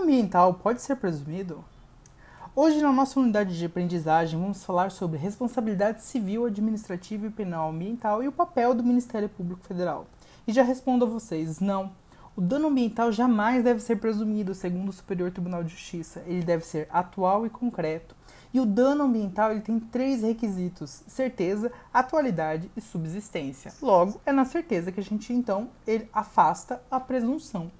ambiental pode ser presumido? Hoje, na nossa unidade de aprendizagem, vamos falar sobre responsabilidade civil, administrativa e penal ambiental e o papel do Ministério Público Federal. E já respondo a vocês: não. O dano ambiental jamais deve ser presumido, segundo o Superior Tribunal de Justiça. Ele deve ser atual e concreto. E o dano ambiental ele tem três requisitos: certeza, atualidade e subsistência. Logo, é na certeza que a gente então ele afasta a presunção.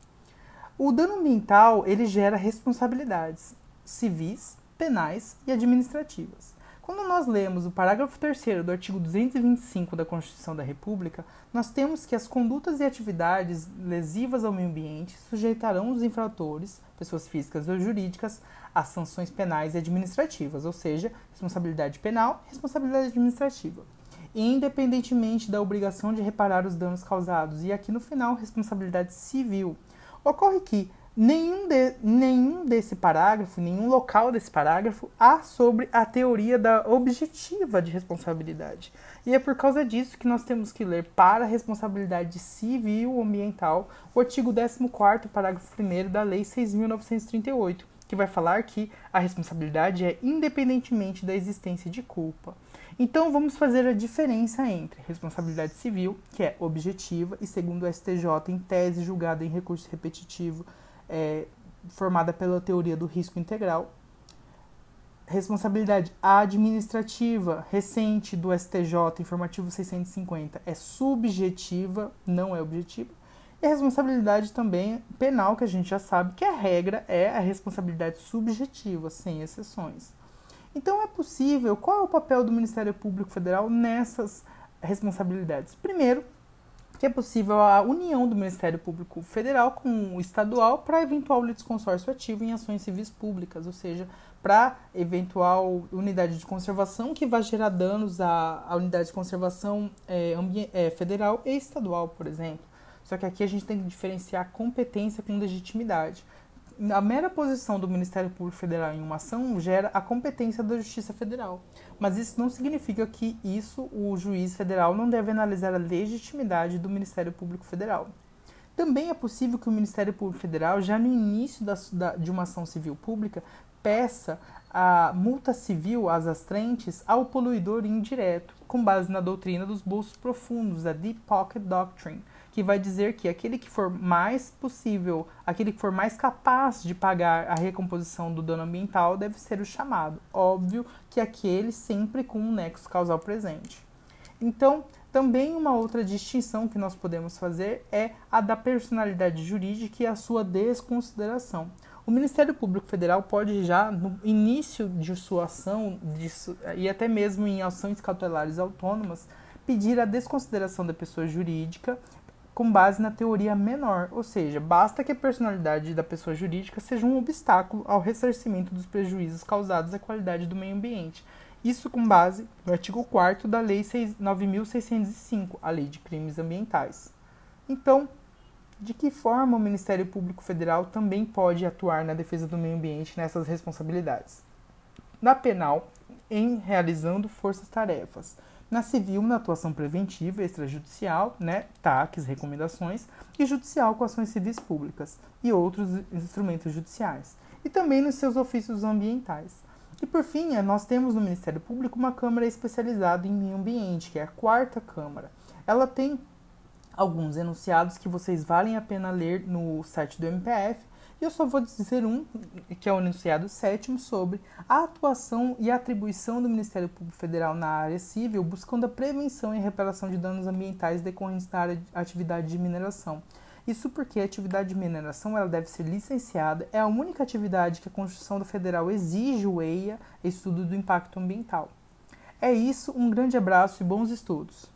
O dano ambiental ele gera responsabilidades civis, penais e administrativas. Quando nós lemos o parágrafo 3 do artigo 225 da Constituição da República, nós temos que as condutas e atividades lesivas ao meio ambiente sujeitarão os infratores, pessoas físicas ou jurídicas, às sanções penais e administrativas, ou seja, responsabilidade penal e responsabilidade administrativa, independentemente da obrigação de reparar os danos causados, e aqui no final, responsabilidade civil. Ocorre que Nenhum, de, nenhum desse parágrafo, nenhum local desse parágrafo há sobre a teoria da objetiva de responsabilidade. E é por causa disso que nós temos que ler para a responsabilidade civil ambiental o artigo 14 parágrafo 1 da Lei 6.938, que vai falar que a responsabilidade é independentemente da existência de culpa. Então vamos fazer a diferença entre responsabilidade civil, que é objetiva, e segundo o STJ, em tese julgada em recurso repetitivo é, formada pela teoria do risco integral. Responsabilidade administrativa recente do STJ, informativo 650, é subjetiva, não é objetiva. E a responsabilidade também penal, que a gente já sabe que a regra é a responsabilidade subjetiva, sem exceções. Então é possível, qual é o papel do Ministério Público Federal nessas responsabilidades? Primeiro, que é possível a união do Ministério Público Federal com o estadual para eventual litisconsórcio ativo em ações civis públicas, ou seja, para eventual unidade de conservação que vai gerar danos à, à unidade de conservação é, é, federal e estadual, por exemplo. Só que aqui a gente tem que diferenciar competência com legitimidade a mera posição do Ministério Público Federal em uma ação gera a competência da Justiça Federal. Mas isso não significa que isso o juiz federal não deve analisar a legitimidade do Ministério Público Federal. Também é possível que o Ministério Público Federal, já no início da, da, de uma ação civil pública, peça a multa civil às astrentes ao poluidor indireto, com base na doutrina dos bolsos profundos, a Deep Pocket Doctrine, que vai dizer que aquele que for mais possível, aquele que for mais capaz de pagar a recomposição do dano ambiental deve ser o chamado. Óbvio que aquele sempre com um nexo causal presente. Então, também uma outra distinção que nós podemos fazer é a da personalidade jurídica e a sua desconsideração. O Ministério Público Federal pode já, no início de sua ação, de, e até mesmo em ações cautelares autônomas, pedir a desconsideração da pessoa jurídica com base na teoria menor, ou seja, basta que a personalidade da pessoa jurídica seja um obstáculo ao ressarcimento dos prejuízos causados à qualidade do meio ambiente. Isso com base no artigo 4 da Lei 9.605, a Lei de Crimes Ambientais. Então, de que forma o Ministério Público Federal também pode atuar na defesa do meio ambiente nessas responsabilidades? Na penal, em realizando forças-tarefas na civil, na atuação preventiva, extrajudicial, né, TACs, recomendações, e judicial com ações civis públicas e outros instrumentos judiciais, e também nos seus ofícios ambientais. E por fim, é, nós temos no Ministério Público uma Câmara especializada em meio ambiente, que é a quarta Câmara. Ela tem alguns enunciados que vocês valem a pena ler no site do MPF e eu só vou dizer um, que é o enunciado sétimo, sobre a atuação e atribuição do Ministério Público Federal na área civil, buscando a prevenção e reparação de danos ambientais decorrentes da área de atividade de mineração. Isso porque a atividade de mineração ela deve ser licenciada, é a única atividade que a Constituição do Federal exige o EIA, estudo do impacto ambiental. É isso, um grande abraço e bons estudos.